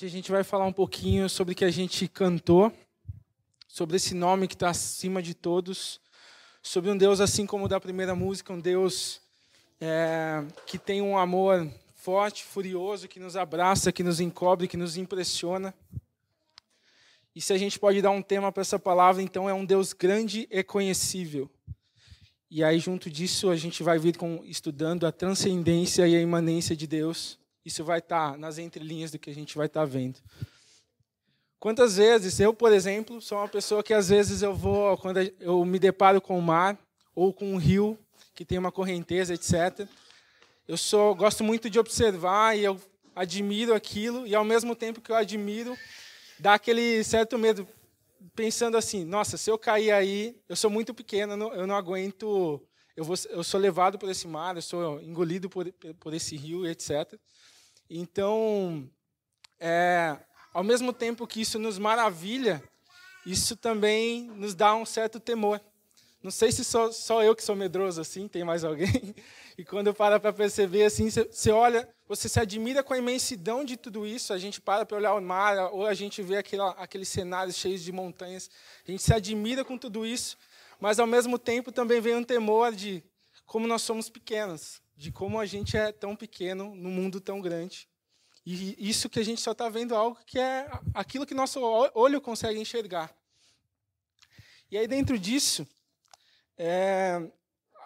Hoje a gente vai falar um pouquinho sobre o que a gente cantou, sobre esse nome que está acima de todos, sobre um Deus assim como o da primeira música, um Deus é, que tem um amor forte, furioso, que nos abraça, que nos encobre, que nos impressiona. E se a gente pode dar um tema para essa palavra, então é um Deus grande e conhecível. E aí, junto disso, a gente vai vir com, estudando a transcendência e a imanência de Deus isso vai estar tá nas entrelinhas do que a gente vai estar tá vendo. Quantas vezes, eu, por exemplo, sou uma pessoa que às vezes eu vou, quando eu me deparo com o mar ou com um rio que tem uma correnteza, etc. Eu sou, gosto muito de observar e eu admiro aquilo e ao mesmo tempo que eu admiro, dá aquele certo medo, pensando assim: nossa, se eu cair aí, eu sou muito pequeno, eu não, aguento, eu, vou, eu sou levado por esse mar, eu sou engolido por, por esse rio, etc. Então, é, ao mesmo tempo que isso nos maravilha, isso também nos dá um certo temor. Não sei se só, só eu que sou medroso assim, tem mais alguém? E quando eu paro para perceber assim, você olha, você se admira com a imensidão de tudo isso. A gente para para olhar o mar, ou a gente vê aquele, aqueles cenários cheios de montanhas. A gente se admira com tudo isso, mas ao mesmo tempo também vem um temor de como nós somos pequenos de como a gente é tão pequeno no mundo tão grande. E isso que a gente só está vendo algo que é aquilo que nosso olho consegue enxergar. E aí, dentro disso, é,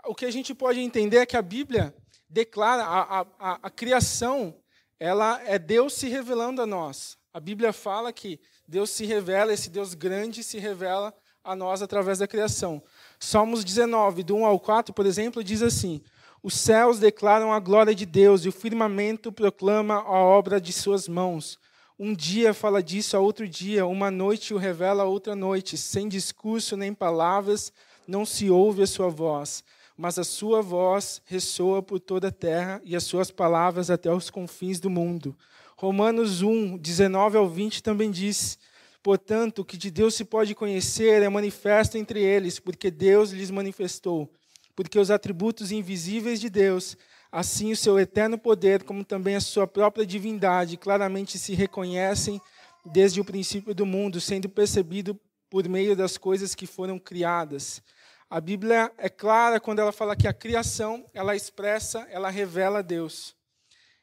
o que a gente pode entender é que a Bíblia declara a, a, a criação, ela é Deus se revelando a nós. A Bíblia fala que Deus se revela, esse Deus grande se revela a nós através da criação. Salmos 19, do 1 ao 4, por exemplo, diz assim: os céus declaram a glória de Deus e o firmamento proclama a obra de suas mãos. Um dia fala disso a outro dia, uma noite o revela a outra noite. Sem discurso nem palavras, não se ouve a sua voz. Mas a sua voz ressoa por toda a terra e as suas palavras até os confins do mundo. Romanos 1, 19 ao 20 também diz: Portanto, o que de Deus se pode conhecer é manifesto entre eles, porque Deus lhes manifestou porque os atributos invisíveis de Deus, assim o seu eterno poder, como também a sua própria divindade, claramente se reconhecem desde o princípio do mundo, sendo percebido por meio das coisas que foram criadas. A Bíblia é clara quando ela fala que a criação, ela expressa, ela revela Deus.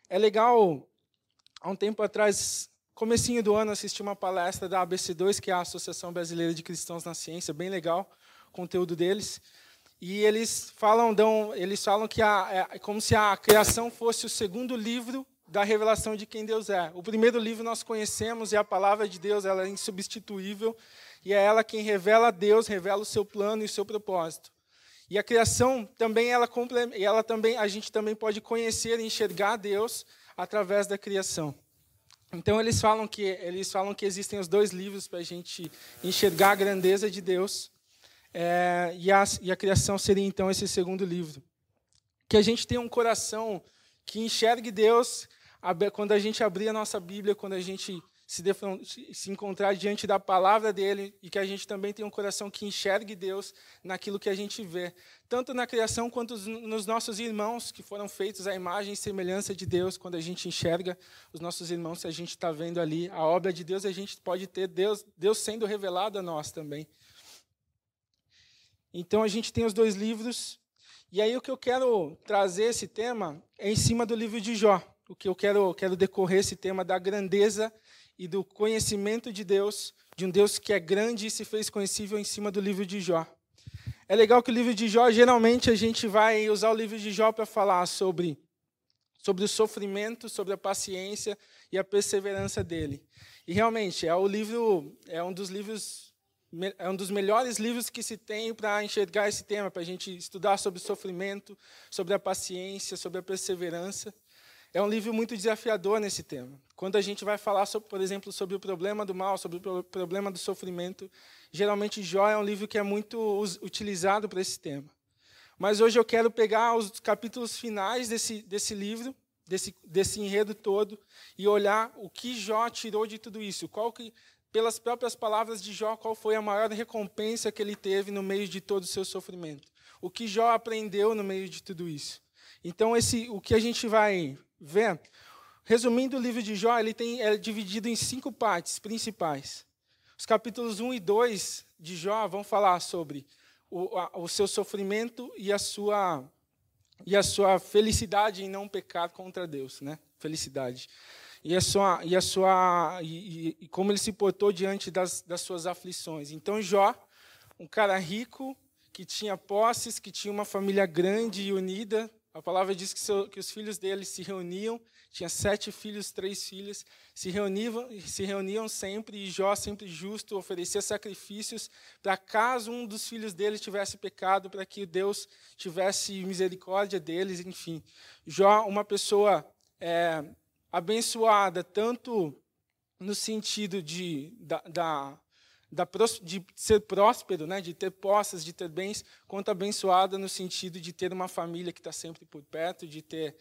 É legal, há um tempo atrás, comecinho do ano, assisti uma palestra da ABC2, que é a Associação Brasileira de Cristãos na Ciência, bem legal o conteúdo deles. E eles falam, dão, eles falam que a, é como se a criação fosse o segundo livro da revelação de quem Deus é. O primeiro livro nós conhecemos e a palavra de Deus ela é insubstituível e é ela quem revela a Deus, revela o seu plano e o seu propósito. E a criação também ela, ela também a gente também pode conhecer e enxergar Deus através da criação. Então eles falam que eles falam que existem os dois livros para a gente enxergar a grandeza de Deus. É, e, a, e a criação seria então esse segundo livro. Que a gente tenha um coração que enxergue Deus quando a gente abrir a nossa Bíblia, quando a gente se, se encontrar diante da palavra dele e que a gente também tenha um coração que enxergue Deus naquilo que a gente vê, tanto na criação quanto nos nossos irmãos que foram feitos à imagem e semelhança de Deus. Quando a gente enxerga os nossos irmãos, se a gente está vendo ali a obra de Deus, a gente pode ter Deus, Deus sendo revelado a nós também. Então a gente tem os dois livros. E aí o que eu quero trazer esse tema é em cima do livro de Jó. O que eu quero, quero decorrer esse tema da grandeza e do conhecimento de Deus, de um Deus que é grande e se fez conhecível em cima do livro de Jó. É legal que o livro de Jó, geralmente a gente vai usar o livro de Jó para falar sobre, sobre o sofrimento, sobre a paciência e a perseverança dele. E realmente é o livro, é um dos livros é um dos melhores livros que se tem para enxergar esse tema, para a gente estudar sobre sofrimento, sobre a paciência, sobre a perseverança. É um livro muito desafiador nesse tema. Quando a gente vai falar, sobre, por exemplo, sobre o problema do mal, sobre o problema do sofrimento, geralmente Jó é um livro que é muito utilizado para esse tema. Mas hoje eu quero pegar os capítulos finais desse, desse livro, desse, desse enredo todo, e olhar o que Jó tirou de tudo isso. Qual que pelas próprias palavras de Jó, qual foi a maior recompensa que ele teve no meio de todo o seu sofrimento. O que Jó aprendeu no meio de tudo isso. Então, esse, o que a gente vai ver, Resumindo, o livro de Jó ele tem, é dividido em cinco partes principais. Os capítulos 1 e 2 de Jó vão falar sobre o, a, o seu sofrimento e a sua e a sua felicidade em não pecar contra Deus, né? Felicidade. E a sua e a sua e, e como ele se portou diante das, das suas aflições. Então Jó, um cara rico que tinha posses, que tinha uma família grande e unida. A palavra diz que, seu, que os filhos dele se reuniam tinha sete filhos, três filhas, se reuniam, se reuniam sempre, e Jó, sempre justo, oferecia sacrifícios para caso um dos filhos dele tivesse pecado, para que Deus tivesse misericórdia deles, enfim. Jó, uma pessoa é, abençoada, tanto no sentido de, da, da, da, de ser próspero, né, de ter posses, de ter bens, quanto abençoada no sentido de ter uma família que está sempre por perto, de ter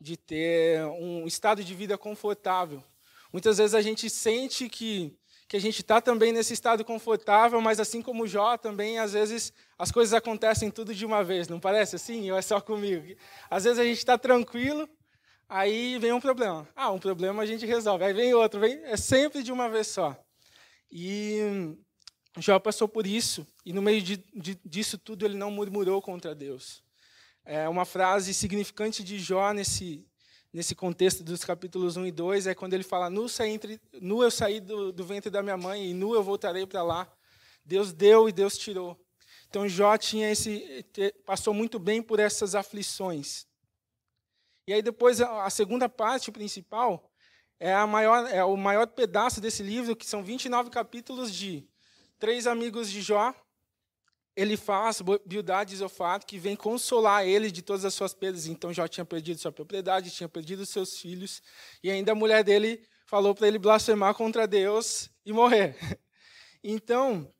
de ter um estado de vida confortável. Muitas vezes a gente sente que, que a gente está também nesse estado confortável, mas assim como Jó, também às vezes as coisas acontecem tudo de uma vez, não parece assim? Ou é só comigo? Às vezes a gente está tranquilo, aí vem um problema. Ah, um problema a gente resolve, aí vem outro, vem, é sempre de uma vez só. E Jó passou por isso, e no meio de, de, disso tudo ele não murmurou contra Deus é, uma frase significante de Jó nesse, nesse contexto dos capítulos 1 e 2 é quando ele fala: Nu, saí entre, nu eu saí do, do ventre da minha mãe e nu eu voltarei para lá. Deus deu e Deus tirou. Então Jó tinha esse, passou muito bem por essas aflições. E aí depois a segunda parte principal é, a maior, é o maior pedaço desse livro, que são 29 capítulos de três amigos de Jó, ele faz Bildad e Zofar, que vem consolar ele de todas as suas perdas. Então já tinha perdido sua propriedade, tinha perdido seus filhos, e ainda a mulher dele falou para ele blasfemar contra Deus e morrer. Então,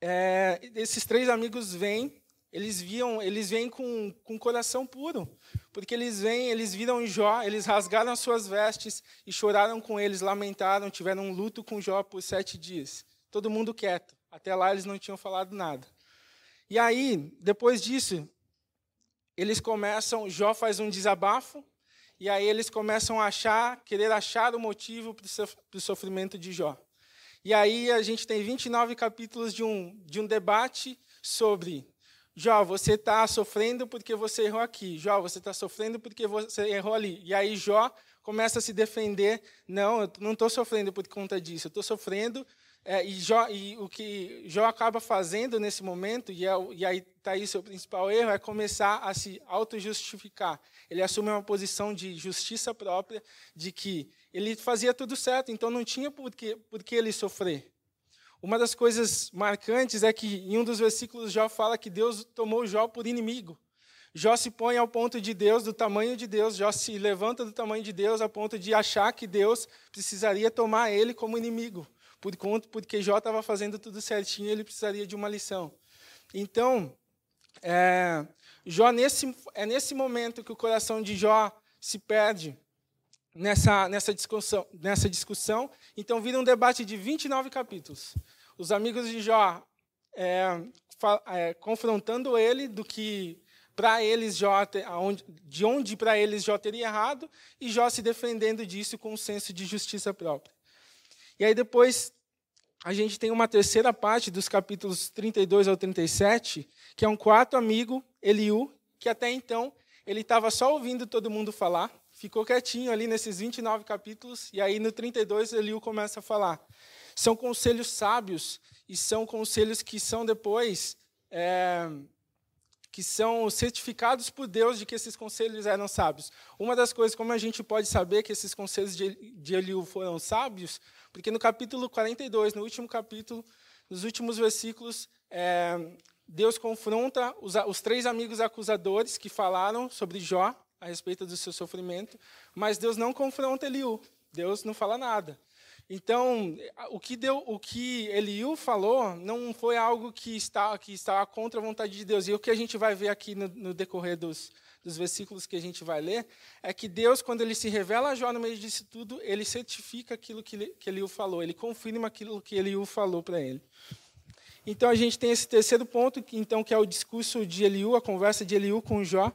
é, esses três amigos vêm, eles viam, eles vêm com, com coração puro, porque eles vêm, eles viram Jó, eles rasgaram as suas vestes e choraram com eles, lamentaram, tiveram um luto com Jó por sete dias. Todo mundo quieto. Até lá eles não tinham falado nada. E aí, depois disso, eles começam, Jó faz um desabafo, e aí eles começam a achar, querer achar o motivo para o sofrimento de Jó. E aí a gente tem 29 capítulos de um, de um debate sobre Jó, você está sofrendo porque você errou aqui. Jó, você está sofrendo porque você errou ali. E aí Jó começa a se defender. Não, eu não estou sofrendo por conta disso. Eu estou sofrendo é, e, Jó, e, o que Jó acaba fazendo nesse momento, e, é, e aí está aí seu principal erro, é começar a se auto-justificar. Ele assume uma posição de justiça própria, de que ele fazia tudo certo, então não tinha por que, por que ele sofrer. Uma das coisas marcantes é que em um dos versículos Jó fala que Deus tomou Jó por inimigo. Jó se põe ao ponto de Deus, do tamanho de Deus, Jó se levanta do tamanho de Deus, a ponto de achar que Deus precisaria tomar ele como inimigo por conta, porque Jó estava fazendo tudo certinho, ele precisaria de uma lição. Então, é, Jó nesse, é nesse momento que o coração de Jó se perde nessa, nessa, discussão, nessa discussão. Então, vira um debate de 29 capítulos. Os amigos de Jó é, é, confrontando ele do que para eles Jó, de onde para eles Jó teria errado, e Jó se defendendo disso com um senso de justiça própria. E aí depois a gente tem uma terceira parte dos capítulos 32 ao 37, que é um quarto amigo, Eliú, que até então ele estava só ouvindo todo mundo falar, ficou quietinho ali nesses 29 capítulos, e aí no 32 Eliú começa a falar. São conselhos sábios e são conselhos que são depois é, que são certificados por Deus de que esses conselhos eram sábios. Uma das coisas como a gente pode saber que esses conselhos de Eliú foram sábios, porque no capítulo 42, no último capítulo, nos últimos versículos, é, Deus confronta os, os três amigos acusadores que falaram sobre Jó a respeito do seu sofrimento, mas Deus não confronta Eliú. Deus não fala nada. Então, o que, deu, o que Eliú falou não foi algo que está que estava contra a vontade de Deus. E o que a gente vai ver aqui no, no decorrer dos, dos versículos que a gente vai ler é que Deus, quando ele se revela a Jó no meio disso tudo, ele certifica aquilo que, que Eliú falou, ele confirma aquilo que Eliú falou para ele. Então a gente tem esse terceiro ponto, que, então que é o discurso de Eliú, a conversa de Eliú com Jó.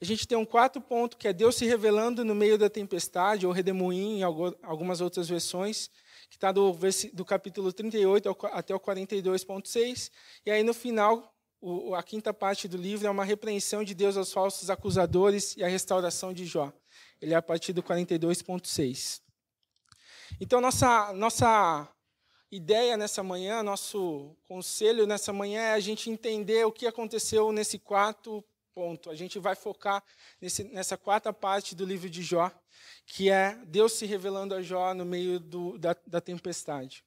A gente tem um quarto ponto, que é Deus se revelando no meio da tempestade, ou redemoinho em algumas outras versões, que está do, do capítulo 38 até o 42.6. E aí, no final, o, a quinta parte do livro é uma repreensão de Deus aos falsos acusadores e a restauração de Jó. Ele é a partir do 42.6. Então, nossa, nossa ideia nessa manhã, nosso conselho nessa manhã é a gente entender o que aconteceu nesse quarto ponto. A gente vai focar nesse, nessa quarta parte do livro de Jó, que é Deus se revelando a Jó no meio do, da, da tempestade.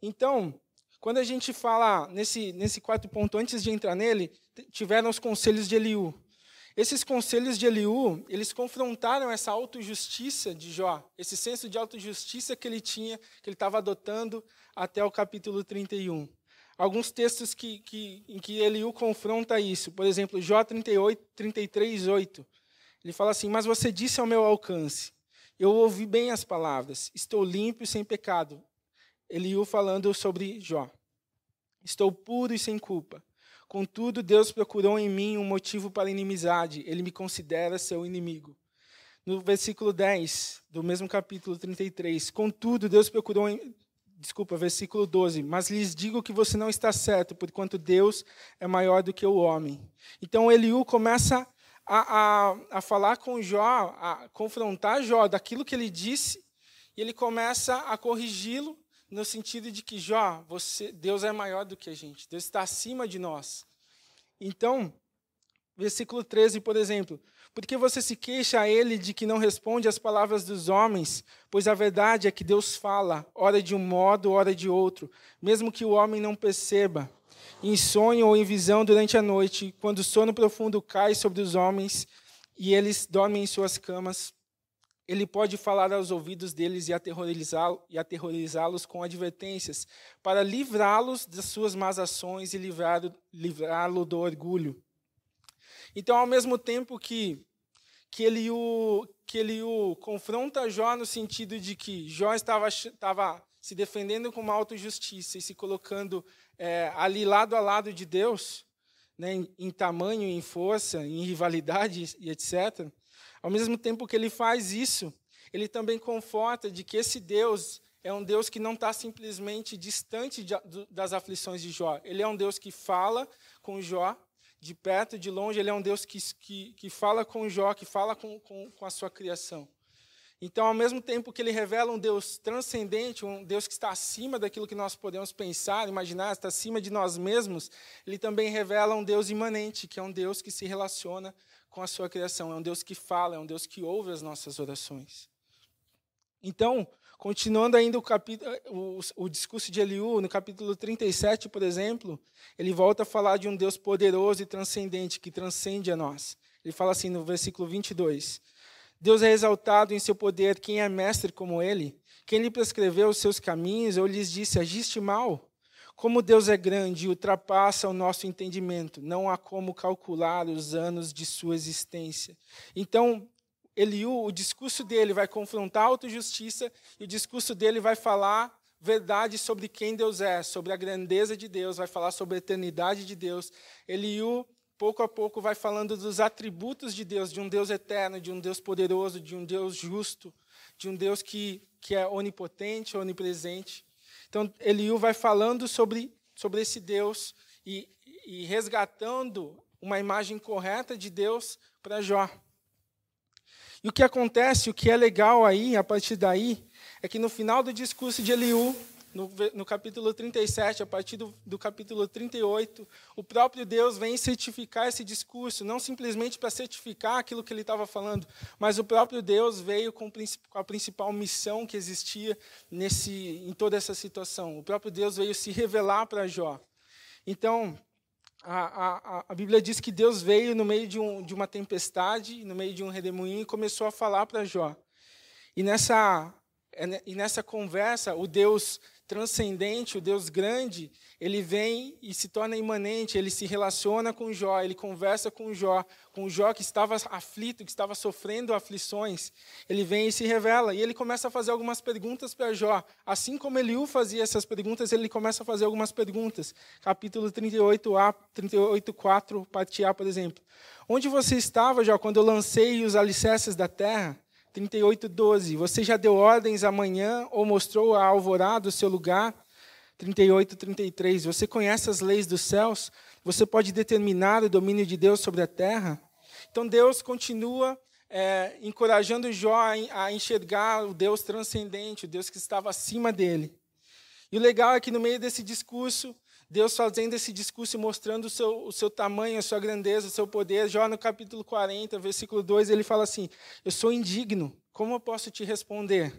Então, quando a gente fala nesse, nesse quarto ponto, antes de entrar nele, tiveram os conselhos de Eliú. Esses conselhos de Eliú, eles confrontaram essa autojustiça de Jó, esse senso de autojustiça que ele tinha, que ele estava adotando até o capítulo 31. Alguns textos que, que, em que Eliú confronta isso, por exemplo, Jó 38, 33, 8. Ele fala assim: Mas você disse ao meu alcance, eu ouvi bem as palavras, estou limpo e sem pecado. Eliú falando sobre Jó. Estou puro e sem culpa. Contudo, Deus procurou em mim um motivo para inimizade. Ele me considera seu inimigo. No versículo 10 do mesmo capítulo 33. Contudo, Deus procurou em. Desculpa, versículo 12. Mas lhes digo que você não está certo, porquanto Deus é maior do que o homem. Então Eliú começa a, a, a falar com Jó, a confrontar Jó daquilo que ele disse, e ele começa a corrigi-lo no sentido de que, Jó, você, Deus é maior do que a gente, Deus está acima de nós. Então, versículo 13, por exemplo, porque você se queixa a ele de que não responde às palavras dos homens, pois a verdade é que Deus fala, ora de um modo, ora de outro, mesmo que o homem não perceba. Em sonho ou em visão durante a noite, quando o sono profundo cai sobre os homens e eles dormem em suas camas, ele pode falar aos ouvidos deles e aterrorizá-los com advertências, para livrá-los das suas más ações e livrá-lo do orgulho. Então, ao mesmo tempo que, que, ele o, que ele o confronta Jó no sentido de que Jó estava, estava se defendendo com uma autojustiça e se colocando é, ali lado a lado de Deus, né, em, em tamanho, em força, em rivalidade e etc., ao mesmo tempo que ele faz isso, ele também conforta de que esse Deus é um Deus que não está simplesmente distante de, das aflições de Jó. Ele é um Deus que fala com Jó, de perto, de longe. Ele é um Deus que, que, que fala com Jó, que fala com, com, com a sua criação. Então, ao mesmo tempo que ele revela um Deus transcendente, um Deus que está acima daquilo que nós podemos pensar, imaginar, está acima de nós mesmos, ele também revela um Deus imanente, que é um Deus que se relaciona com a sua criação. É um Deus que fala, é um Deus que ouve as nossas orações. Então, continuando ainda o, capítulo, o, o, discurso de Eliú, no capítulo 37, por exemplo, ele volta a falar de um Deus poderoso e transcendente, que transcende a nós. Ele fala assim no versículo 22. Deus é exaltado em seu poder, quem é mestre como ele? Quem lhe prescreveu os seus caminhos ou lhes disse, agiste mal? Como Deus é grande e ultrapassa o nosso entendimento, não há como calcular os anos de sua existência. Então, Eliú, o discurso dele vai confrontar a autojustiça e o discurso dele vai falar verdade sobre quem Deus é, sobre a grandeza de Deus, vai falar sobre a eternidade de Deus. Eliú, pouco a pouco, vai falando dos atributos de Deus, de um Deus eterno, de um Deus poderoso, de um Deus justo, de um Deus que, que é onipotente, onipresente. Então, Eliú vai falando sobre, sobre esse Deus e, e resgatando uma imagem correta de Deus para Jó. E o que acontece, o que é legal aí, a partir daí, é que no final do discurso de Eliú, no, no capítulo 37, a partir do, do capítulo 38, o próprio Deus vem certificar esse discurso, não simplesmente para certificar aquilo que ele estava falando, mas o próprio Deus veio com, a principal missão que existia nesse, em toda essa situação. O próprio Deus veio se revelar para Jó. Então, a, a, a, Bíblia diz que Deus veio no meio de, um, de, uma tempestade, no meio de um redemoinho, e começou a falar para Jó. E nessa é e nessa conversa, o Deus transcendente, o Deus grande, ele vem e se torna imanente, ele se relaciona com Jó, ele conversa com Jó, com Jó que estava aflito, que estava sofrendo aflições, ele vem e se revela, e ele começa a fazer algumas perguntas para Jó. Assim como Eliú fazia essas perguntas, ele começa a fazer algumas perguntas. Capítulo 38a, 38:4, parte A, por exemplo. Onde você estava, Jó, quando eu lancei os alicerces da terra? 38, 12. Você já deu ordens amanhã ou mostrou a alvorada o seu lugar? 38, 33. Você conhece as leis dos céus? Você pode determinar o domínio de Deus sobre a terra? Então Deus continua é, encorajando Jó a enxergar o Deus transcendente, o Deus que estava acima dele. E o legal é que no meio desse discurso, Deus fazendo esse discurso e mostrando o seu, o seu tamanho, a sua grandeza, o seu poder. Jó, no capítulo 40, versículo 2, ele fala assim: Eu sou indigno, como eu posso te responder?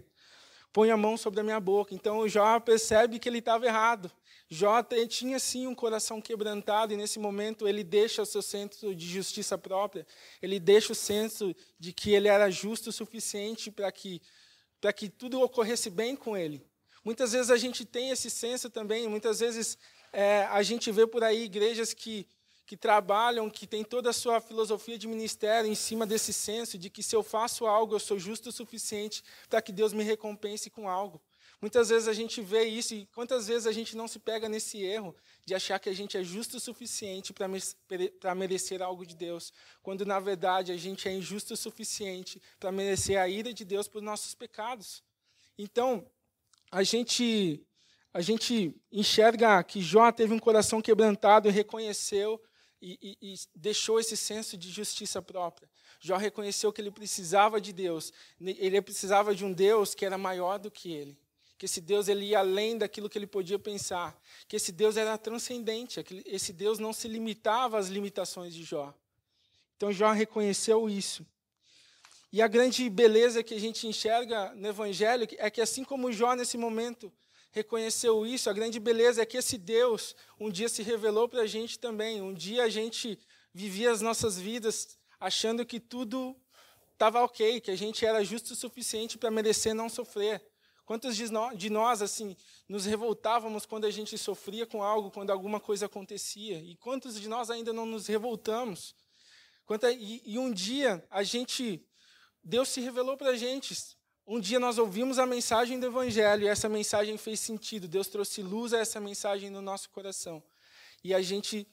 Põe a mão sobre a minha boca. Então Jó percebe que ele estava errado. Jó tinha sim um coração quebrantado e nesse momento ele deixa o seu senso de justiça própria, ele deixa o senso de que ele era justo o suficiente para que, que tudo ocorresse bem com ele. Muitas vezes a gente tem esse senso também, muitas vezes é, a gente vê por aí igrejas que, que trabalham, que têm toda a sua filosofia de ministério em cima desse senso de que se eu faço algo, eu sou justo o suficiente para que Deus me recompense com algo. Muitas vezes a gente vê isso e quantas vezes a gente não se pega nesse erro de achar que a gente é justo o suficiente para merecer algo de Deus, quando na verdade a gente é injusto o suficiente para merecer a ira de Deus por nossos pecados. Então, a gente a gente enxerga que Jó teve um coração quebrantado e reconheceu e, e, e, deixou esse senso de justiça própria. Jó reconheceu que ele precisava de Deus, ele precisava de um Deus que era maior do que ele, que esse Deus ele ia além daquilo que ele podia pensar, que esse Deus era transcendente, esse Deus não se limitava às limitações de Jó. Então Jó reconheceu isso. E a grande beleza que a gente enxerga no Evangelho é que, assim como Jó, nesse momento, reconheceu isso, a grande beleza é que esse Deus um dia se revelou para a gente também. Um dia a gente vivia as nossas vidas achando que tudo estava ok, que a gente era justo o suficiente para merecer não sofrer. Quantos de nós, assim, nos revoltávamos quando a gente sofria com algo, quando alguma coisa acontecia? E quantos de nós ainda não nos revoltamos? e, um dia a gente, Deus se revelou para a gente, um dia nós ouvimos a mensagem do Evangelho e essa mensagem fez sentido. Deus trouxe luz a essa mensagem no nosso coração. E a gente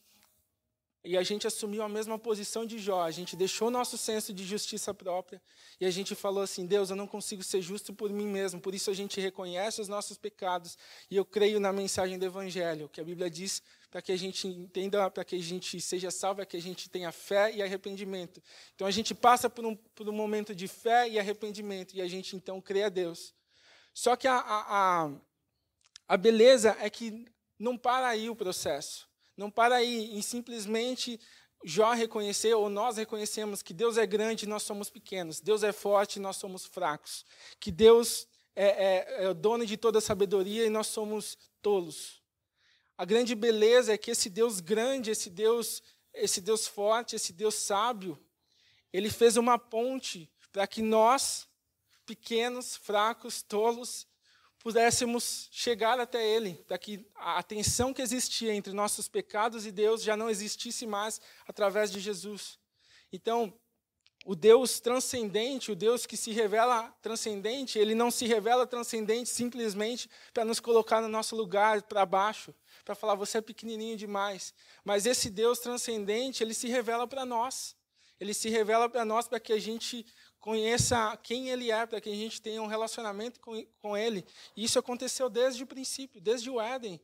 e a gente assumiu a mesma posição de Jó. A gente deixou o nosso senso de justiça própria e a gente falou assim: Deus, eu não consigo ser justo por mim mesmo. Por isso a gente reconhece os nossos pecados e eu creio na mensagem do Evangelho, que a Bíblia diz para que a gente entenda, para que a gente seja salvo, é que a gente tenha fé e arrependimento. Então a gente passa por um, por um momento de fé e arrependimento e a gente então crê a Deus. Só que a, a, a, beleza é que não para aí o processo. Não para aí em simplesmente Jó reconhecer, ou nós reconhecemos que Deus é grande e nós somos pequenos. Deus é forte e nós somos fracos. Que Deus é, é, é dono de toda a sabedoria e nós somos tolos. A grande beleza é que esse Deus grande, esse Deus, esse Deus forte, esse Deus sábio, ele fez uma ponte para que nós, pequenos, fracos, tolos, pudéssemos chegar até Ele, para que a tensão que existia entre nossos pecados e Deus já não existisse mais através de Jesus. Então, o Deus transcendente, o Deus que se revela transcendente, ele não se revela transcendente simplesmente para nos colocar no nosso lugar para baixo para falar você é pequenininho demais. Mas esse Deus transcendente, ele se revela para nós. Ele se revela para nós para que a gente conheça quem ele é, para que a gente tenha um relacionamento com, com ele. E isso aconteceu desde o princípio, desde o Éden.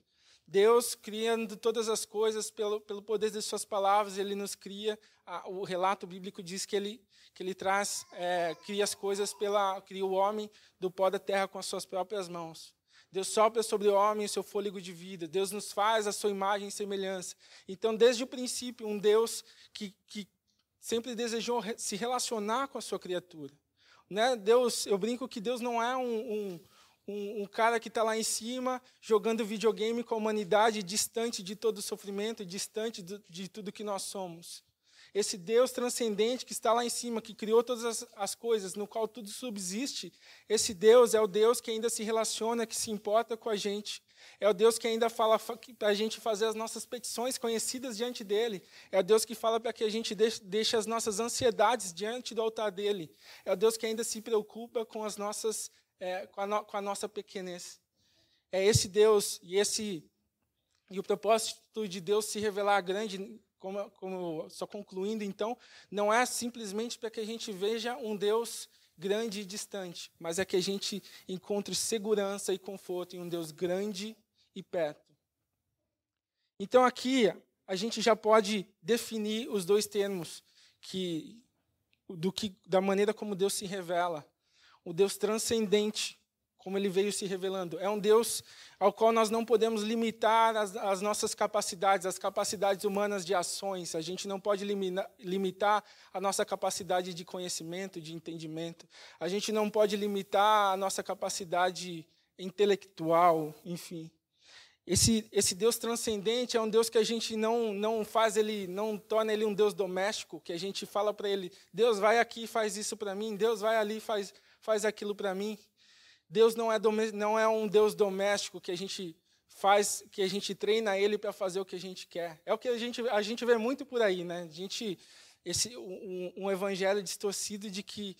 Deus criando todas as coisas pelo, pelo poder de suas palavras, ele nos cria. o relato bíblico diz que ele, que ele traz, é, cria as coisas pela, cria o homem do pó da terra com as suas próprias mãos. Deus sopra sobre o homem o seu fôlego de vida. Deus nos faz a sua imagem e semelhança. Então, desde o princípio, um Deus que, que sempre desejou se relacionar com a sua criatura. Né? Deus, eu brinco que Deus não é um, um, um, um cara que está lá em cima jogando videogame com a humanidade, distante de todo o sofrimento, distante de, de tudo que nós somos. Esse Deus transcendente que está lá em cima, que criou todas as, as coisas, no qual tudo subsiste, esse Deus é o Deus que ainda se relaciona, que se importa com a gente. É o Deus que ainda fala para a gente fazer as nossas petições conhecidas diante dele. É o Deus que fala para que a gente deixe, as nossas ansiedades diante do altar dele. É o Deus que ainda se preocupa com as nossas, é, com, a no, com a nossa pequenez. É esse Deus e esse e o propósito de Deus se revelar grande, como, como só concluindo então, não é simplesmente para que a gente veja um Deus grande e distante, mas é que a gente encontre segurança e conforto em um Deus grande e perto. Então aqui a gente já pode definir os dois termos que do que da maneira como Deus se revela, o Deus transcendente, como ele veio se revelando. É um Deus ao qual nós não podemos limitar as, as nossas capacidades, as capacidades humanas de ações. A gente não pode limina, limitar a nossa capacidade de conhecimento, de entendimento. A gente não pode limitar a nossa capacidade intelectual, enfim. Esse, esse Deus transcendente é um Deus que a gente não, não faz ele, não torna ele um Deus doméstico, que a gente fala para ele, Deus vai aqui faz isso para mim, Deus vai ali faz, faz aquilo para mim. Deus não é, não é um Deus doméstico que a gente faz, que a gente treina ele para fazer o que a gente quer. É o que a gente, a gente vê muito por aí, né? A gente, esse, um, um evangelho distorcido de que,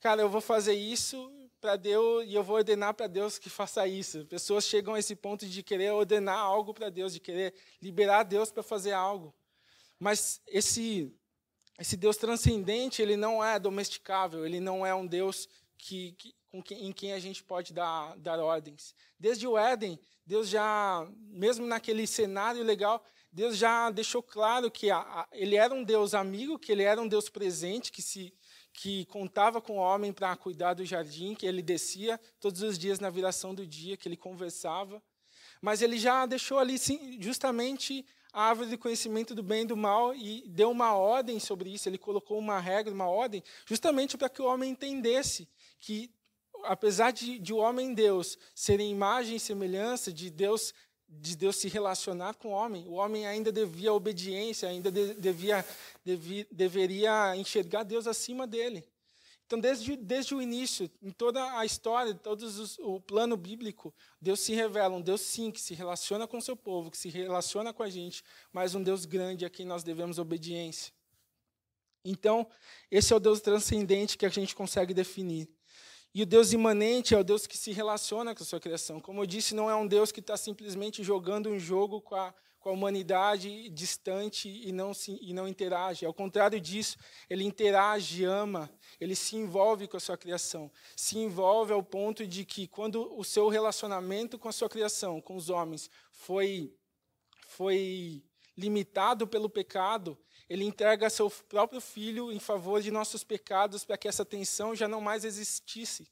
cara, eu vou fazer isso para Deus e eu vou ordenar para Deus que faça isso. Pessoas chegam a esse ponto de querer ordenar algo para Deus, de querer liberar Deus para fazer algo. Mas esse esse Deus transcendente, ele não é domesticável, ele não é um Deus que, que quem, em quem a gente pode dar, dar ordens. Desde o Éden, Deus já, mesmo naquele cenário legal, Deus já deixou claro que a, a, ele era um Deus amigo, que ele era um Deus presente, que se que contava com o homem para cuidar do jardim, que ele descia todos os dias na viração do dia, que ele conversava. Mas ele já deixou ali sim, justamente a árvore do conhecimento do bem e do mal e deu uma ordem sobre isso. Ele colocou uma regra, uma ordem, justamente para que o homem entendesse que apesar de, de o homem Deus serem imagem e semelhança de Deus, de Deus se relacionar com o homem, o homem ainda devia obediência, ainda de, devia, devia, deveria enxergar Deus acima dele. Então, desde, desde o início, em toda a história, todo o plano bíblico, Deus se revela, um Deus sim, que se relaciona com o seu povo, que se relaciona com a gente, mas um Deus grande a quem nós devemos obediência. Então, esse é o Deus transcendente que a gente consegue definir. E o Deus imanente é o Deus que se relaciona com a sua criação. Como eu disse, não é um Deus que está simplesmente jogando um jogo com a, com a humanidade distante e não, se, e não interage. Ao contrário disso, ele interage, ama, ele se envolve com a sua criação. Se envolve ao ponto de que, quando o seu relacionamento com a sua criação, com os homens, foi, foi limitado pelo pecado, ele entrega seu próprio filho em favor de nossos pecados para que essa tensão já não mais existisse.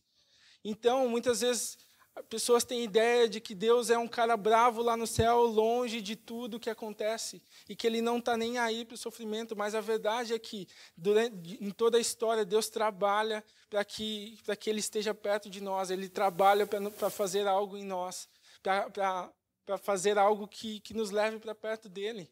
Então, muitas vezes, pessoas têm ideia de que Deus é um cara bravo lá no céu, longe de tudo que acontece, e que ele não está nem aí para o sofrimento, mas a verdade é que, durante, em toda a história, Deus trabalha para que, que ele esteja perto de nós, ele trabalha para fazer algo em nós, para fazer algo que, que nos leve para perto dele.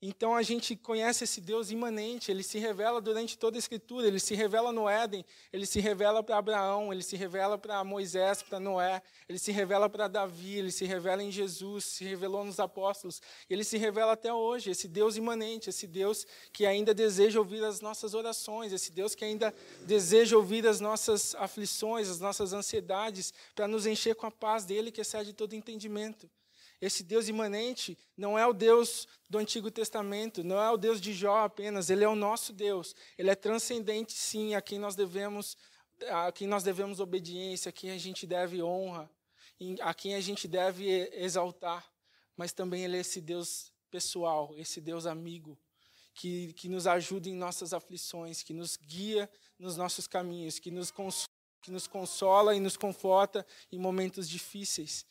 Então a gente conhece esse Deus imanente, ele se revela durante toda a Escritura, ele se revela no Éden, ele se revela para Abraão, ele se revela para Moisés, para Noé, ele se revela para Davi, ele se revela em Jesus, se revelou nos apóstolos, ele se revela até hoje, esse Deus imanente, esse Deus que ainda deseja ouvir as nossas orações, esse Deus que ainda deseja ouvir as nossas aflições, as nossas ansiedades, para nos encher com a paz dele que excede todo entendimento. Esse Deus imanente não é o Deus do Antigo Testamento, não é o Deus de Jó apenas, ele é o nosso Deus. Ele é transcendente, sim, a quem nós devemos, a quem nós devemos obediência, a quem a gente deve honra, a quem a gente deve exaltar. Mas também ele é esse Deus pessoal, esse Deus amigo, que, que nos ajuda em nossas aflições, que nos guia nos nossos caminhos, que nos, que nos consola e nos conforta em momentos difíceis.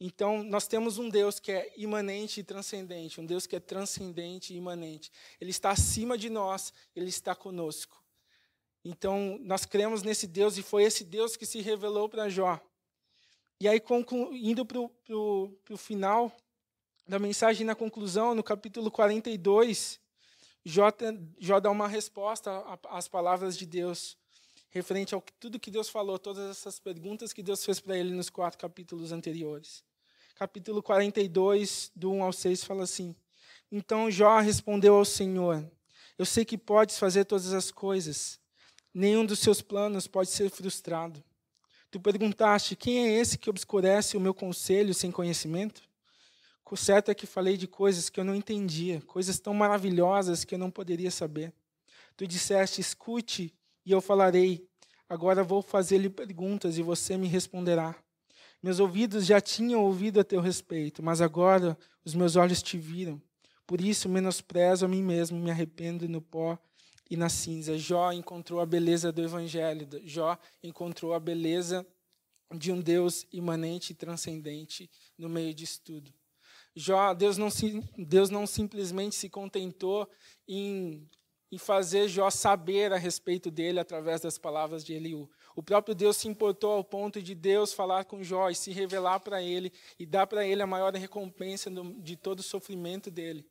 Então, nós temos um Deus que é imanente e transcendente, um Deus que é transcendente e imanente. Ele está acima de nós, ele está conosco. Então, nós cremos nesse Deus e foi esse Deus que se revelou para Jó. E aí, indo para o final da mensagem, na conclusão, no capítulo 42, Jó, Jó dá uma resposta às palavras de Deus, referente ao tudo que Deus falou, todas essas perguntas que Deus fez para ele nos quatro capítulos anteriores. Capítulo 42, do 1 ao 6, fala assim: Então Jó respondeu ao Senhor: Eu sei que podes fazer todas as coisas, nenhum dos seus planos pode ser frustrado. Tu perguntaste: Quem é esse que obscurece o meu conselho sem conhecimento? O certo é que falei de coisas que eu não entendia, coisas tão maravilhosas que eu não poderia saber. Tu disseste: escute e eu falarei. Agora vou fazer-lhe perguntas e você me responderá. Meus ouvidos já tinham ouvido a teu respeito, mas agora os meus olhos te viram. Por isso menosprezo a mim mesmo, me arrependo no pó e na cinza. Jó encontrou a beleza do evangelho. Jó encontrou a beleza de um Deus imanente e transcendente no meio disso tudo. Jó, Deus não, Deus não simplesmente se contentou em, em fazer Jó saber a respeito dele através das palavras de Eliú. O próprio Deus se importou ao ponto de Deus falar com Jó e se revelar para ele e dar para ele a maior recompensa de todo o sofrimento dele.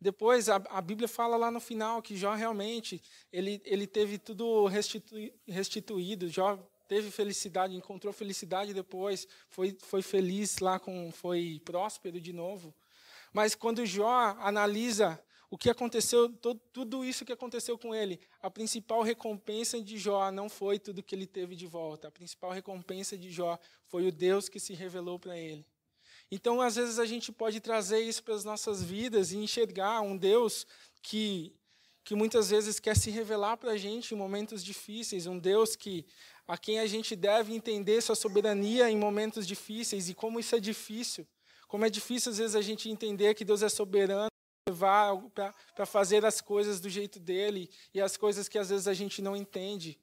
Depois, a, Bíblia fala lá no final que Jó realmente ele, ele teve tudo restitui, restituído. Jó teve felicidade, encontrou felicidade depois, foi, foi feliz lá, com, foi próspero de novo. Mas quando Jó analisa o que aconteceu, todo, tudo isso que aconteceu com ele, a principal recompensa de Jó não foi tudo que ele teve de volta. A principal recompensa de Jó foi o Deus que se revelou para ele. Então, às vezes, a gente pode trazer isso para as nossas vidas e enxergar um Deus que, que muitas vezes quer se revelar para a gente em momentos difíceis, um Deus que a quem a gente deve entender sua soberania em momentos difíceis e como isso é difícil. Como é difícil, às vezes, a gente entender que Deus é soberano para fazer as coisas do jeito dele e as coisas que às vezes a gente não entende.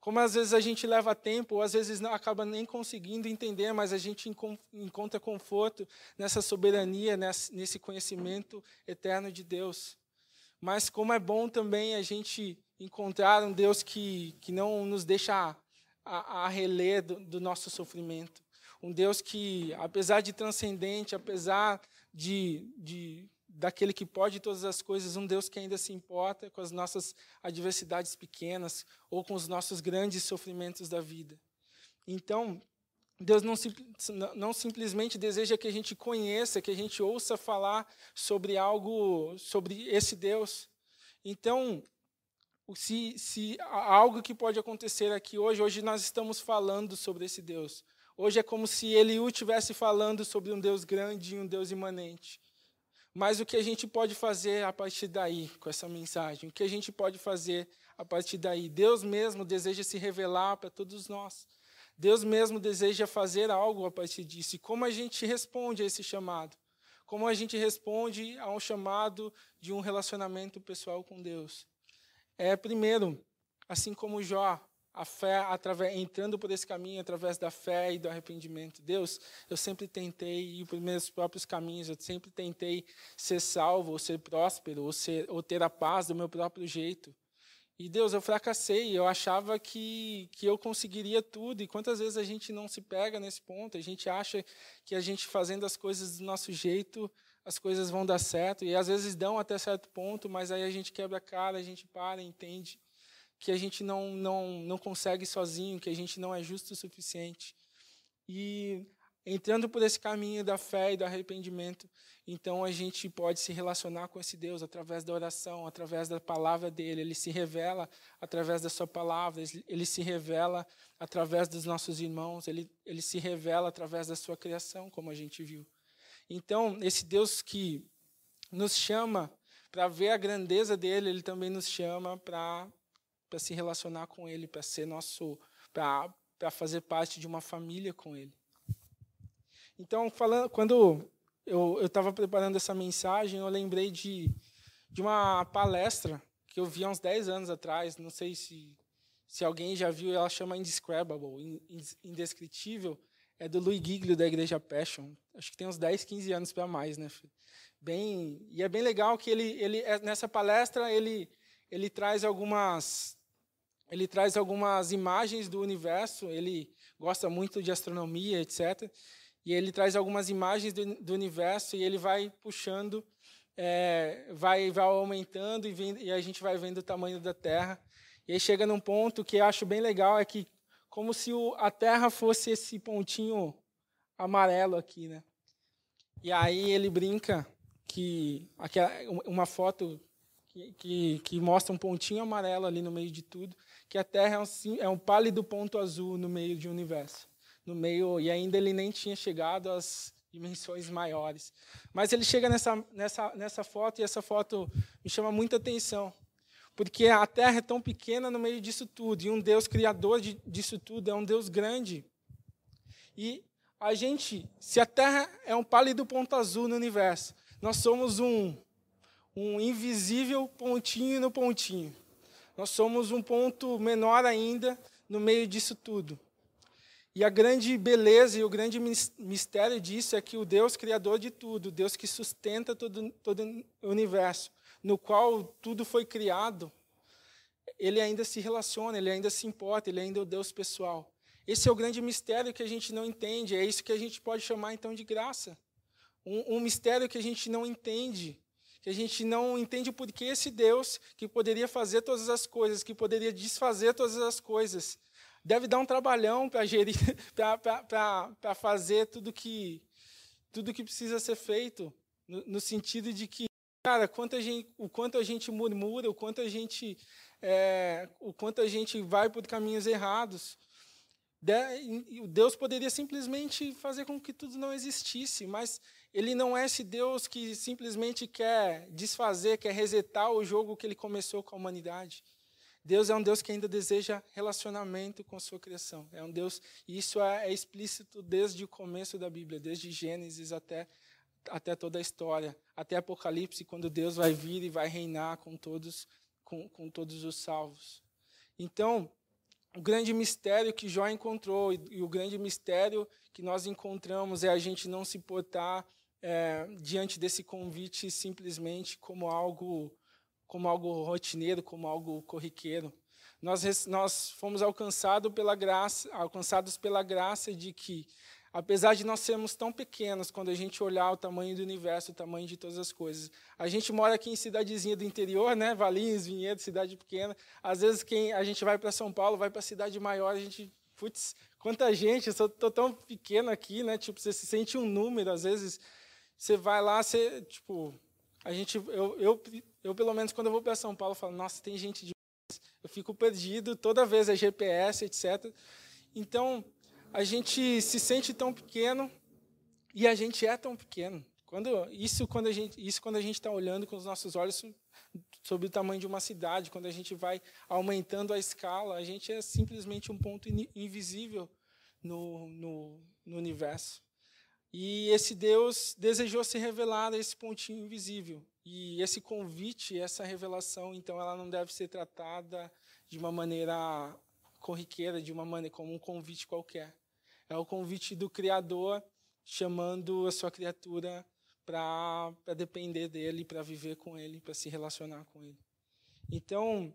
Como às vezes a gente leva tempo, ou às vezes não acaba nem conseguindo entender, mas a gente encontra conforto nessa soberania, nesse conhecimento eterno de Deus. Mas como é bom também a gente encontrar um Deus que, que não nos deixa a, a do, do nosso sofrimento. Um Deus que, apesar de transcendente, apesar de, de daquele que pode todas as coisas, um Deus que ainda se importa com as nossas adversidades pequenas ou com os nossos grandes sofrimentos da vida. Então, Deus não, não simplesmente deseja que a gente conheça, que a gente ouça falar sobre algo, sobre esse Deus. Então, se, se algo que pode acontecer aqui hoje, hoje nós estamos falando sobre esse Deus. Hoje é como se ele estivesse falando sobre um Deus grande e um Deus imanente. Mas o que a gente pode fazer a partir daí, com essa mensagem? O que a gente pode fazer a partir daí? Deus mesmo deseja se revelar para todos nós. Deus mesmo deseja fazer algo a partir disso. E como a gente responde a esse chamado? Como a gente responde a um chamado de um relacionamento pessoal com Deus? É, primeiro, assim como Jó, a fé através, entrando por esse caminho através da fé e do arrependimento. Deus, eu sempre tentei ir por meus próprios caminhos, eu sempre tentei ser salvo, ou ser próspero, ou, ser, ou ter a paz do meu próprio jeito. E Deus, eu fracassei, eu achava que, que eu conseguiria tudo, e quantas vezes a gente não se pega nesse ponto, a gente acha que a gente fazendo as coisas do nosso jeito, as coisas vão dar certo, e às vezes dão até certo ponto, mas aí a gente quebra a cara, a gente para, entende que a gente não, não, não consegue sozinho, que a gente não é justo o suficiente. E entrando por esse caminho da fé e do arrependimento, então a gente pode se relacionar com esse Deus através da oração, através da palavra dele. Ele se revela através da sua palavra, ele se revela através dos nossos irmãos, ele, ele se revela através da sua criação, como a gente viu. Então, esse Deus que nos chama para ver a grandeza dele, ele também nos chama para para se relacionar com ele, para ser nosso para fazer parte de uma família com ele. Então, falando quando eu estava preparando essa mensagem, eu lembrei de, de uma palestra que eu vi há uns 10 anos atrás, não sei se, se alguém já viu, ela chama Indescribable, Indescritível, é do Louis Giglio da Igreja Passion. Acho que tem uns 10, 15 anos para mais, né? Bem, e é bem legal que ele, ele é, nessa palestra ele ele traz algumas ele traz algumas imagens do universo, ele gosta muito de astronomia, etc. E ele traz algumas imagens do, do universo e ele vai puxando é, vai, vai aumentando e, vem, e a gente vai vendo o tamanho da Terra. E aí chega num ponto que eu acho bem legal, é que como se o, a Terra fosse esse pontinho amarelo aqui, né? E aí ele brinca que aquela, uma foto que, que, que, mostra um pontinho amarelo ali no meio de tudo, que a Terra é um, é um pálido ponto azul no meio de um universo. No meio, e ainda ele nem tinha chegado às dimensões maiores. Mas ele chega nessa, nessa, nessa foto, e essa foto me chama muita atenção, porque a Terra é tão pequena no meio disso tudo, e um Deus criador de, disso tudo é um Deus grande. E a gente, se a Terra é um pálido ponto azul no universo, nós somos um, um invisível pontinho no pontinho. Nós somos um ponto menor ainda no meio disso tudo. E a grande beleza e o grande mistério disso é que o Deus criador de tudo, Deus que sustenta todo, todo o universo, no qual tudo foi criado, ele ainda se relaciona, ele ainda se importa, ele ainda é o Deus pessoal. Esse é o grande mistério que a gente não entende, é isso que a gente pode chamar então de graça. Um, um mistério que a gente não entende, que a gente não entende porque esse Deus que poderia fazer todas as coisas, que poderia desfazer todas as coisas, deve dar um trabalhão para gerir, para fazer tudo que tudo que precisa ser feito, no, no, sentido de que, cara, quanto gente, o quanto a gente murmura, o quanto a gente é, o quanto a gente vai por caminhos errados. Deus poderia simplesmente fazer com que tudo não existisse, mas Ele não é esse Deus que simplesmente quer desfazer, quer resetar o jogo que Ele começou com a humanidade. Deus é um Deus que ainda deseja relacionamento com a sua criação. É um Deus, e isso é, é explícito desde o começo da Bíblia, desde Gênesis até, até toda a história, até Apocalipse, quando Deus vai vir e vai reinar com todos, com, com todos os salvos. Então, o grande mistério que Jó encontrou e, e o grande mistério que nós encontramos é a gente não se portar é, diante desse convite simplesmente como algo como algo rotineiro, como algo corriqueiro. Nós, nós fomos alcançado pela graça, alcançados pela graça de que, apesar de nós sermos tão pequenos, quando a gente olhar o tamanho do universo, o tamanho de todas as coisas, a gente mora aqui em cidadezinha do interior, né? Valinhos, Vinhedo, cidade pequena. Às vezes, quem a gente vai para São Paulo, vai para cidade maior, a gente, putz, quanta gente, eu estou tão pequeno aqui, né? Tipo, você se sente um número, às vezes você vai lá, você, tipo, a gente, eu, eu, eu pelo menos quando eu vou para São Paulo, falo, nossa, tem gente de eu fico perdido, toda vez é GPS, etc. Então, a gente se sente tão pequeno e a gente é tão pequeno. Quando isso quando a gente isso quando a gente está olhando com os nossos olhos sobre o tamanho de uma cidade, quando a gente vai aumentando a escala, a gente é simplesmente um ponto invisível no, no, no universo. E esse Deus desejou se revelar a esse pontinho invisível. E esse convite, essa revelação, então, ela não deve ser tratada de uma maneira corriqueira, de uma maneira como um convite qualquer. É o convite do Criador chamando a sua criatura para depender dele, para viver com ele, para se relacionar com ele. Então,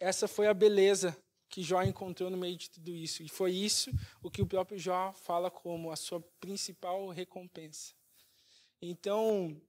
essa foi a beleza que Jó encontrou no meio de tudo isso. E foi isso o que o próprio Jó fala como a sua principal recompensa. Então,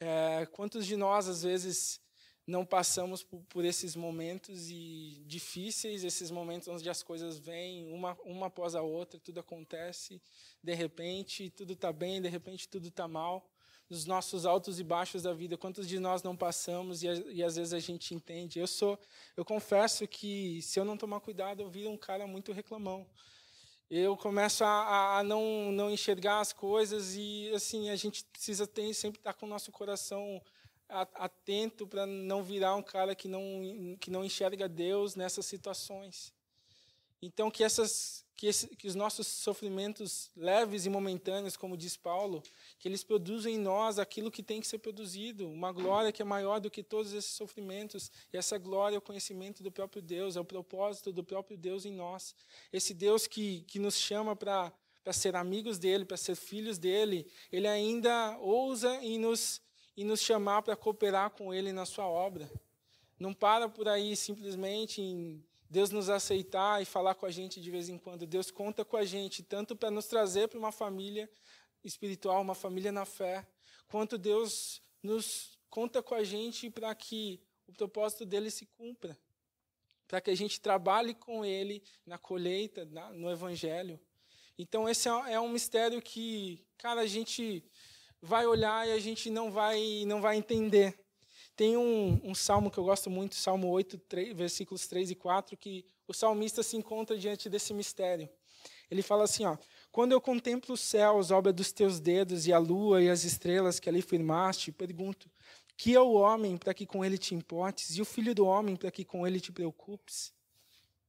é, quantos de nós, às vezes, não passamos por, por, esses momentos e difíceis, esses momentos onde as coisas vêm uma, uma após a outra, tudo acontece, de repente tudo está bem, de repente tudo está mal dos nossos altos e baixos da vida, quantos de nós não passamos e, e, às vezes a gente entende. Eu sou, eu confesso que se eu não tomar cuidado, eu viro um cara muito reclamão. Eu começo a, a não, não enxergar as coisas e assim a gente precisa ter, sempre estar com o nosso coração atento para não virar um cara que não que não enxerga Deus nessas situações. Então que essas que, esse, que os nossos sofrimentos leves e momentâneos, como diz Paulo, que eles produzem em nós aquilo que tem que ser produzido, uma glória que é maior do que todos esses sofrimentos. E essa glória é o conhecimento do próprio Deus, é o propósito do próprio Deus em nós. Esse Deus que, que nos chama para para ser amigos dele, para ser filhos dele, ele ainda ousa em nos, em nos chamar para cooperar com ele na sua obra. Não para por aí simplesmente em Deus nos aceitar e falar com a gente de vez em quando. Deus conta com a gente tanto para nos trazer para uma família espiritual, uma família na fé, quanto Deus nos conta com a gente para que o propósito dele se cumpra, para que a gente trabalhe com ele na colheita, na, no evangelho. Então esse é, é um mistério que, cara, a gente vai olhar e a gente não vai não vai entender. Tem um, um salmo que eu gosto muito, Salmo 8, 3, versículos 3 e 4, que o salmista se encontra diante desse mistério. Ele fala assim, ó: Quando eu contemplo os céus, obra dos teus dedos, e a lua e as estrelas que ali firmaste, pergunto: que é o homem para que com ele te importes, e o filho do homem para que com ele te preocupes?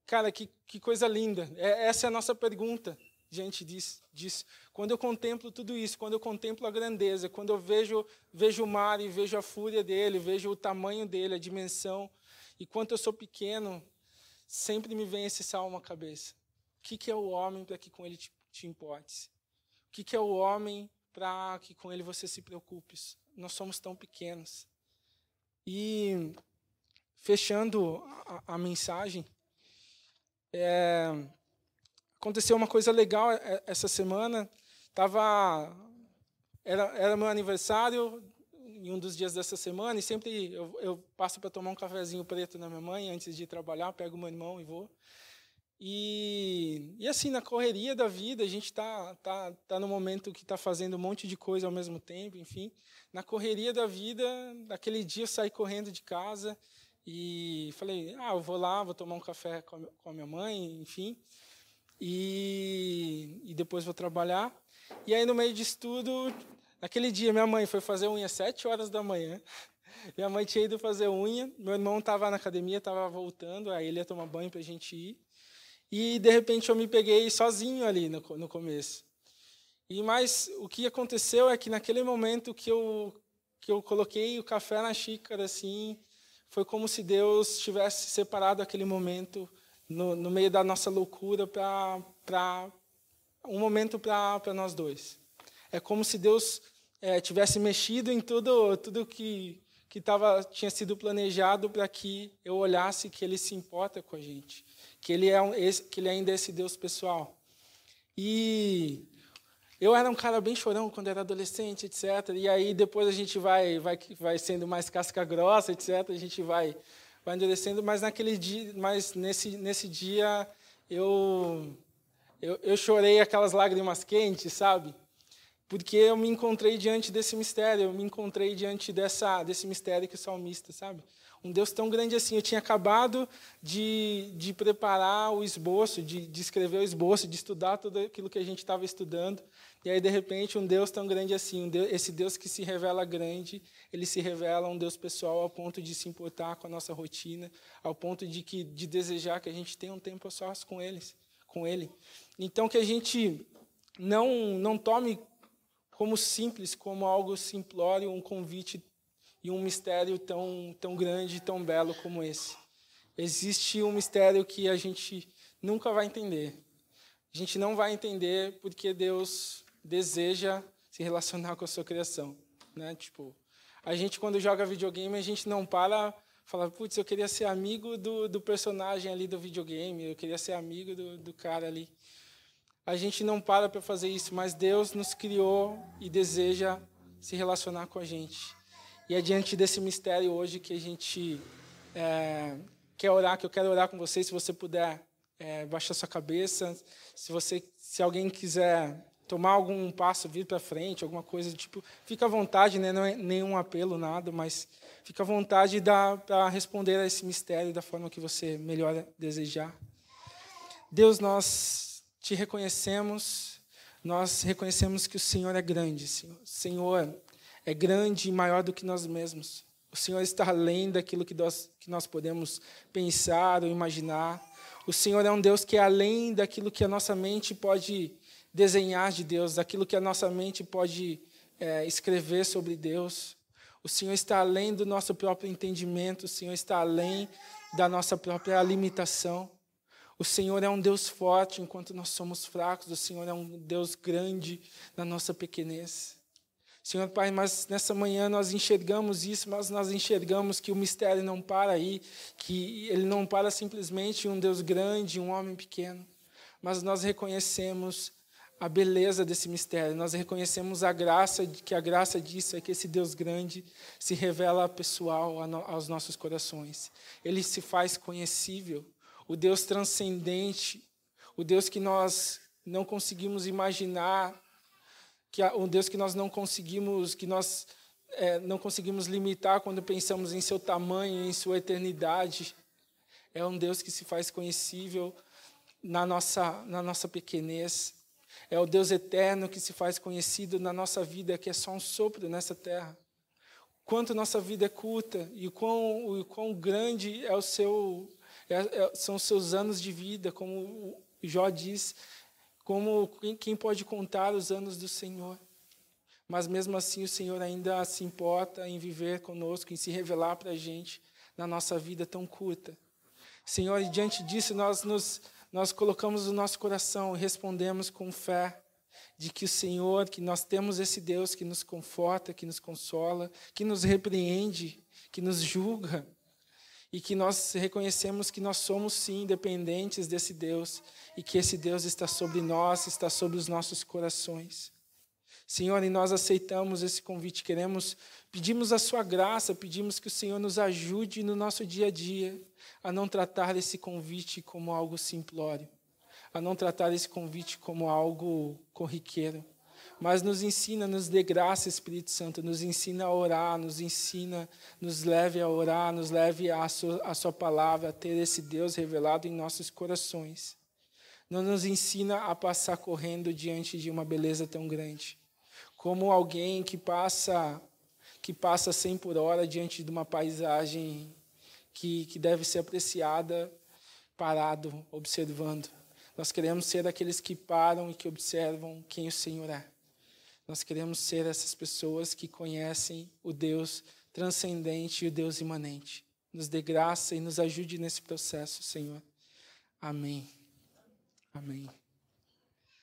Cara, que, que coisa linda. É, essa é a nossa pergunta diante disso, disso. Quando eu contemplo tudo isso, quando eu contemplo a grandeza, quando eu vejo, vejo o mar e vejo a fúria dele, vejo o tamanho dele, a dimensão, e quanto eu sou pequeno, sempre me vem esse salmo à cabeça. O que, que é o homem para que com ele te, te importes? O que, que é o homem para que com ele você se preocupe? Nós somos tão pequenos. E, fechando a, a mensagem, é, aconteceu uma coisa legal é, essa semana. Tava, era, era meu aniversário, em um dos dias dessa semana, e sempre eu, eu passo para tomar um cafezinho preto na minha mãe antes de trabalhar, pego meu irmão e vou. E, e assim, na correria da vida, a gente está tá, tá no momento que está fazendo um monte de coisa ao mesmo tempo, enfim. Na correria da vida, naquele dia eu saí correndo de casa e falei, ah, eu vou lá, vou tomar um café com a minha mãe, enfim. E, e depois vou trabalhar. E aí, no meio disso tudo, Naquele dia, minha mãe foi fazer unha às sete horas da manhã. Minha mãe tinha ido fazer unha, meu irmão estava na academia, estava voltando, aí ele ia tomar banho para a gente ir. E, de repente, eu me peguei sozinho ali no, no começo. E Mas o que aconteceu é que, naquele momento que eu, que eu coloquei o café na xícara, assim, foi como se Deus tivesse separado aquele momento no, no meio da nossa loucura para um momento para nós dois. É como se Deus é, tivesse mexido em tudo tudo que que tava, tinha sido planejado para que eu olhasse que Ele se importa com a gente, que Ele é um, esse, que Ele ainda é esse Deus pessoal. E eu era um cara bem chorão quando era adolescente, etc. E aí depois a gente vai vai vai sendo mais casca grossa, etc. A gente vai vai endurecendo, mas naquele dia, mas nesse nesse dia eu eu, eu chorei aquelas lágrimas quentes, sabe? porque eu me encontrei diante desse mistério, eu me encontrei diante dessa, desse mistério que o salmista, sabe? Um Deus tão grande assim. Eu tinha acabado de, de preparar o esboço, de, de escrever o esboço, de estudar tudo aquilo que a gente estava estudando. E aí, de repente, um Deus tão grande assim, um Deus, esse Deus que se revela grande, ele se revela um Deus pessoal ao ponto de se importar com a nossa rotina, ao ponto de, que, de desejar que a gente tenha um tempo sós com, eles, com Ele. Então, que a gente não, não tome como simples, como algo simplório, um convite e um mistério tão, tão grande tão belo como esse. Existe um mistério que a gente nunca vai entender. A gente não vai entender porque Deus deseja se relacionar com a sua criação, né? Tipo, a gente quando joga videogame, a gente não para fala, putz, eu queria ser amigo do, do personagem ali do videogame, eu queria ser amigo do, do cara ali a gente não para para fazer isso, mas Deus nos criou e deseja se relacionar com a gente. E é diante desse mistério hoje que a gente é, quer orar, que eu quero orar com vocês, se você puder é, baixar sua cabeça, se você, se alguém quiser tomar algum passo, vir para frente, alguma coisa tipo, fica à vontade, né? não é nenhum apelo, nada, mas fica à vontade para responder a esse mistério da forma que você melhor desejar. Deus, nós te reconhecemos, nós reconhecemos que o Senhor é grande, Senhor. O Senhor é grande e maior do que nós mesmos. O Senhor está além daquilo que nós, que nós podemos pensar ou imaginar. O Senhor é um Deus que é além daquilo que a nossa mente pode desenhar de Deus, daquilo que a nossa mente pode é, escrever sobre Deus. O Senhor está além do nosso próprio entendimento, o Senhor está além da nossa própria limitação. O Senhor é um Deus forte enquanto nós somos fracos. O Senhor é um Deus grande na nossa pequenez. Senhor Pai, mas nessa manhã nós enxergamos isso, mas nós enxergamos que o mistério não para aí, que ele não para simplesmente um Deus grande, um homem pequeno, mas nós reconhecemos a beleza desse mistério. Nós reconhecemos a graça, que a graça disso é que esse Deus grande se revela pessoal aos nossos corações. Ele se faz conhecível. O Deus transcendente, o Deus que nós não conseguimos imaginar, que um Deus que nós não conseguimos, que nós é, não conseguimos limitar quando pensamos em seu tamanho, em sua eternidade. É um Deus que se faz conhecível na nossa, na nossa pequenez. É o Deus eterno que se faz conhecido na nossa vida, que é só um sopro nessa terra. Quanto nossa vida é curta e quão, quão grande é o seu, é, é, são os seus anos de vida, como Jó diz, como quem pode contar os anos do Senhor. Mas mesmo assim o Senhor ainda se importa em viver conosco, em se revelar para a gente na nossa vida tão curta. Senhor, e diante disso nós nos nós colocamos o nosso coração e respondemos com fé de que o Senhor, que nós temos esse Deus que nos conforta, que nos consola, que nos repreende, que nos julga, e que nós reconhecemos que nós somos sim dependentes desse Deus e que esse Deus está sobre nós, está sobre os nossos corações. Senhor, e nós aceitamos esse convite, queremos, pedimos a Sua graça, pedimos que o Senhor nos ajude no nosso dia a dia a não tratar esse convite como algo simplório, a não tratar esse convite como algo corriqueiro, mas nos ensina, nos dê graça, Espírito Santo, nos ensina a orar, nos ensina, nos leve a orar, nos leve a sua, a sua palavra, a ter esse Deus revelado em nossos corações. Não nos ensina a passar correndo diante de uma beleza tão grande como alguém que passa que passa 100 por hora diante de uma paisagem que, que deve ser apreciada parado, observando. Nós queremos ser aqueles que param e que observam quem o Senhor é. Nós queremos ser essas pessoas que conhecem o Deus transcendente e o Deus imanente. Nos dê graça e nos ajude nesse processo, Senhor. Amém. Amém.